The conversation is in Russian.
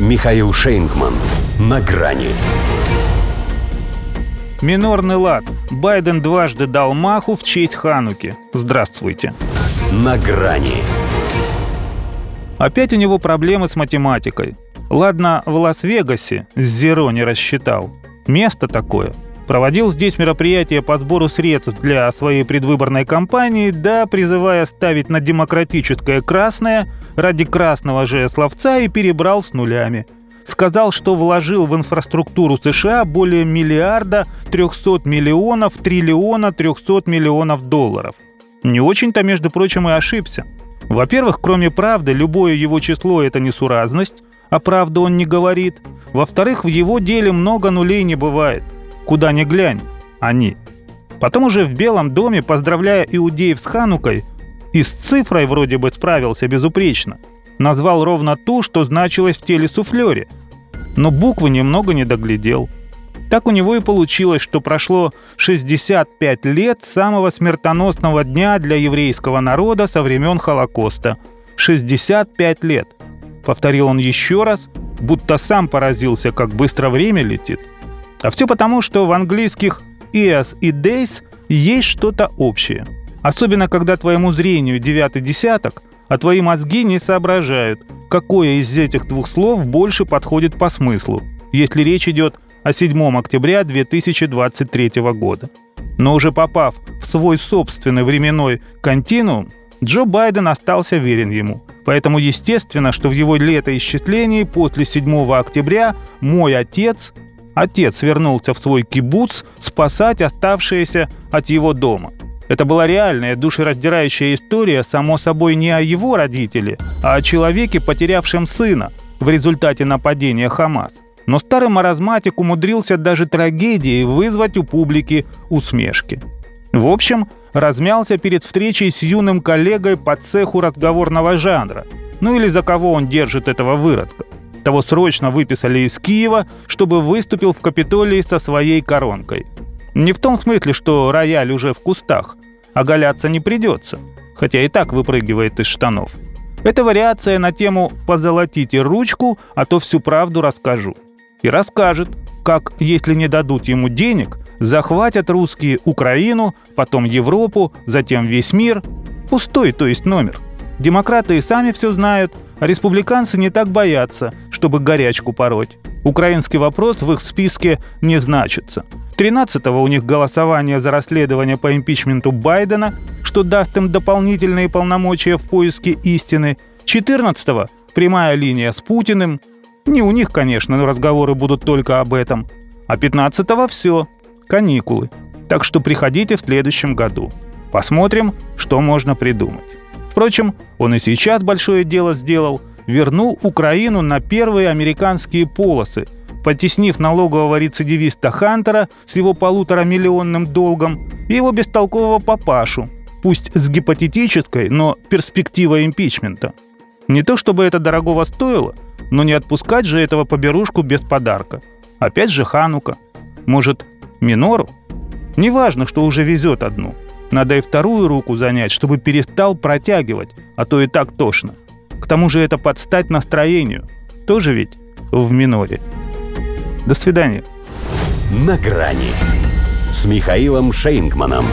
Михаил Шейнгман. На грани. Минорный лад. Байден дважды дал маху в честь Хануки. Здравствуйте. На грани. Опять у него проблемы с математикой. Ладно, в Лас-Вегасе с Зеро не рассчитал. Место такое. Проводил здесь мероприятие по сбору средств для своей предвыборной кампании, да призывая ставить на демократическое красное ради красного же словца и перебрал с нулями. Сказал, что вложил в инфраструктуру США более миллиарда 300 миллионов, триллиона 300 миллионов долларов. Не очень-то, между прочим, и ошибся. Во-первых, кроме правды, любое его число – это несуразность, а правду он не говорит. Во-вторых, в его деле много нулей не бывает. Куда ни глянь, они. Потом уже в Белом доме, поздравляя иудеев с Ханукой, и с цифрой вроде бы справился безупречно. Назвал ровно ту, что значилось в теле суфлере. Но буквы немного не доглядел. Так у него и получилось, что прошло 65 лет самого смертоносного дня для еврейского народа со времен Холокоста. 65 лет. Повторил он еще раз, будто сам поразился, как быстро время летит. А все потому, что в английских «ears» и «days» есть что-то общее – Особенно, когда твоему зрению девятый десяток, а твои мозги не соображают, какое из этих двух слов больше подходит по смыслу, если речь идет о 7 октября 2023 года. Но уже попав в свой собственный временной континуум, Джо Байден остался верен ему. Поэтому естественно, что в его летоисчислении после 7 октября мой отец, отец вернулся в свой кибуц спасать оставшиеся от его дома – это была реальная душераздирающая история, само собой, не о его родителе, а о человеке, потерявшем сына в результате нападения Хамас. Но старый маразматик умудрился даже трагедией вызвать у публики усмешки. В общем, размялся перед встречей с юным коллегой по цеху разговорного жанра. Ну или за кого он держит этого выродка. Того срочно выписали из Киева, чтобы выступил в Капитолии со своей коронкой. Не в том смысле, что рояль уже в кустах, оголяться не придется, хотя и так выпрыгивает из штанов. Это вариация на тему «позолотите ручку, а то всю правду расскажу». И расскажет, как, если не дадут ему денег, захватят русские Украину, потом Европу, затем весь мир. Пустой, то есть номер. Демократы и сами все знают, а республиканцы не так боятся, чтобы горячку пороть. Украинский вопрос в их списке не значится. 13-го у них голосование за расследование по импичменту Байдена, что даст им дополнительные полномочия в поиске истины. 14-го прямая линия с Путиным. Не у них, конечно, но разговоры будут только об этом. А 15-го все. Каникулы. Так что приходите в следующем году. Посмотрим, что можно придумать. Впрочем, он и сейчас большое дело сделал. Вернул Украину на первые американские полосы – потеснив налогового рецидивиста Хантера с его полуторамиллионным долгом и его бестолкового папашу, пусть с гипотетической, но перспективой импичмента. Не то чтобы это дорогого стоило, но не отпускать же этого поберушку без подарка. Опять же Ханука. Может, Минору? Неважно, что уже везет одну. Надо и вторую руку занять, чтобы перестал протягивать, а то и так тошно. К тому же это подстать настроению. Тоже ведь в миноре. До свидания. На грани с Михаилом Шейнгманом.